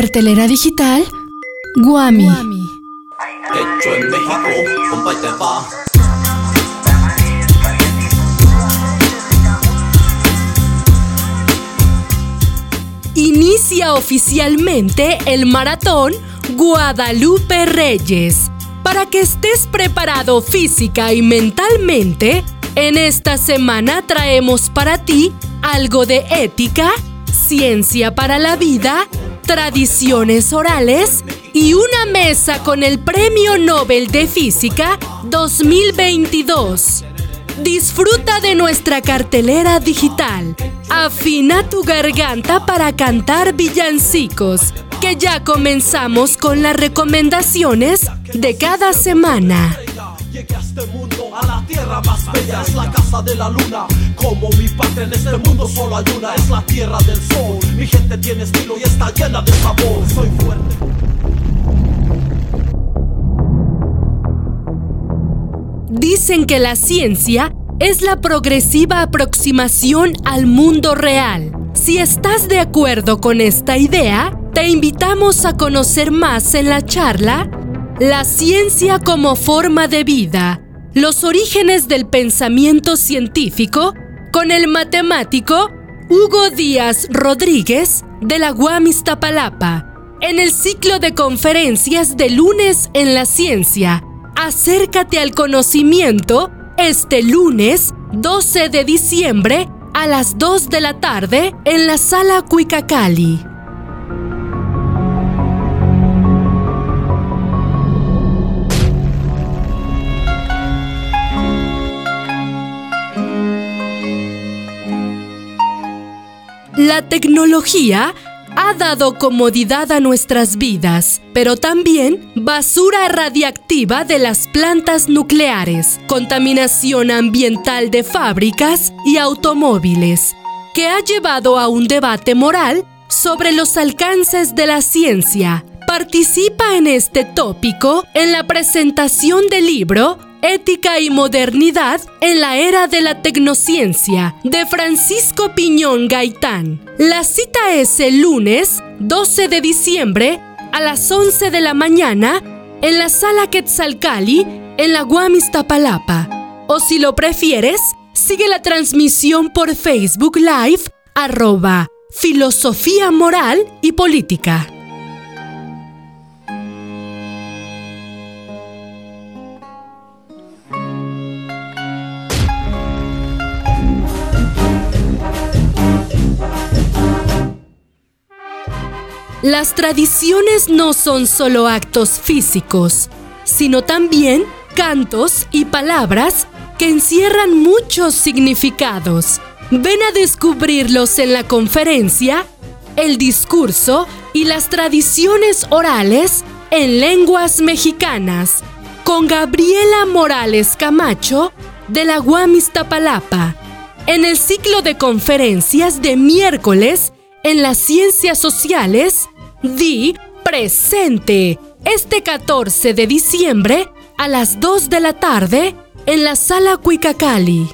Cartelera digital Guami. Hecho en México, compa y te va. Inicia oficialmente el maratón Guadalupe Reyes. Para que estés preparado física y mentalmente, en esta semana traemos para ti algo de ética, ciencia para la vida, tradiciones orales y una mesa con el Premio Nobel de Física 2022. Disfruta de nuestra cartelera digital. Afina tu garganta para cantar villancicos, que ya comenzamos con las recomendaciones de cada semana. A la tierra más bella, es la casa de la luna. Como mi patria en este mundo solo hay una, es la tierra del sol. Mi gente tiene estilo y está llena de sabor. Soy fuerte. Dicen que la ciencia es la progresiva aproximación al mundo real. Si estás de acuerdo con esta idea, te invitamos a conocer más en la charla La ciencia como forma de vida, los orígenes del pensamiento científico, con el matemático Hugo Díaz Rodríguez de la UAM Iztapalapa, en el ciclo de conferencias de lunes en la ciencia. Acércate al conocimiento este lunes 12 de diciembre a las 2 de la tarde en la sala Cuicacali. La tecnología ha dado comodidad a nuestras vidas, pero también basura radiactiva de las plantas nucleares, contaminación ambiental de fábricas y automóviles, que ha llevado a un debate moral sobre los alcances de la ciencia. Participa en este tópico en la presentación del libro Ética y Modernidad en la Era de la Tecnociencia de Francisco Piñón Gaitán. La cita es el lunes 12 de diciembre a las 11 de la mañana en la sala Quetzalcali en la Guam Iztapalapa. O si lo prefieres, sigue la transmisión por Facebook Live arroba filosofía moral y política. Las tradiciones no son solo actos físicos, sino también cantos y palabras que encierran muchos significados. Ven a descubrirlos en la conferencia, el discurso y las tradiciones orales en lenguas mexicanas con Gabriela Morales Camacho de la UAM Iztapalapa en el ciclo de conferencias de miércoles en las ciencias sociales, di presente este 14 de diciembre a las 2 de la tarde en la sala Cuicacali.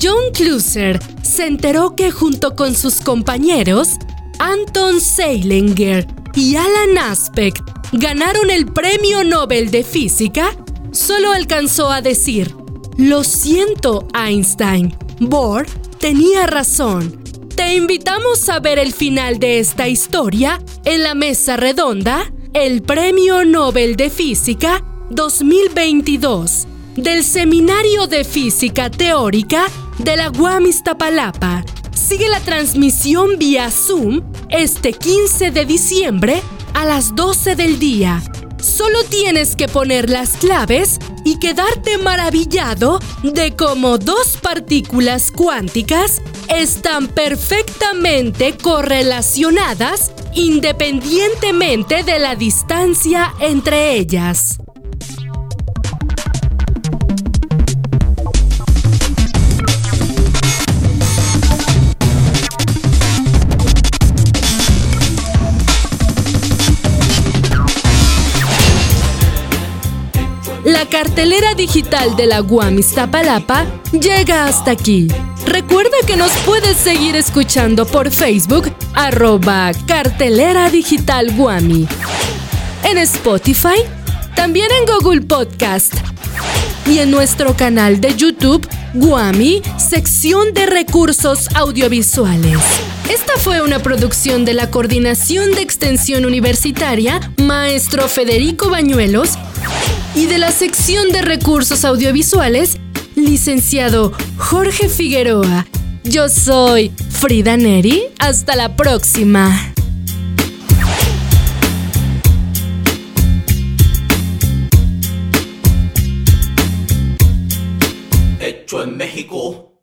John Clusser se enteró que junto con sus compañeros, Anton Seilinger y Alan Aspect ganaron el Premio Nobel de Física, solo alcanzó a decir, lo siento Einstein, Bohr tenía razón. Te invitamos a ver el final de esta historia en la mesa redonda, el Premio Nobel de Física 2022 del Seminario de Física Teórica de la UAM Iztapalapa. Sigue la transmisión vía Zoom este 15 de diciembre a las 12 del día. Solo tienes que poner las claves y quedarte maravillado de cómo dos partículas cuánticas están perfectamente correlacionadas independientemente de la distancia entre ellas. Cartelera digital de la Guam Iztapalapa llega hasta aquí. Recuerda que nos puedes seguir escuchando por Facebook, arroba cartelera digital Guami. En Spotify, también en Google Podcast y en nuestro canal de YouTube, Guami, sección de recursos audiovisuales. Esta fue una producción de la Coordinación de Extensión Universitaria, maestro Federico Bañuelos, y de la sección de recursos audiovisuales, licenciado Jorge Figueroa. Yo soy Frida Neri. Hasta la próxima. Hecho en México.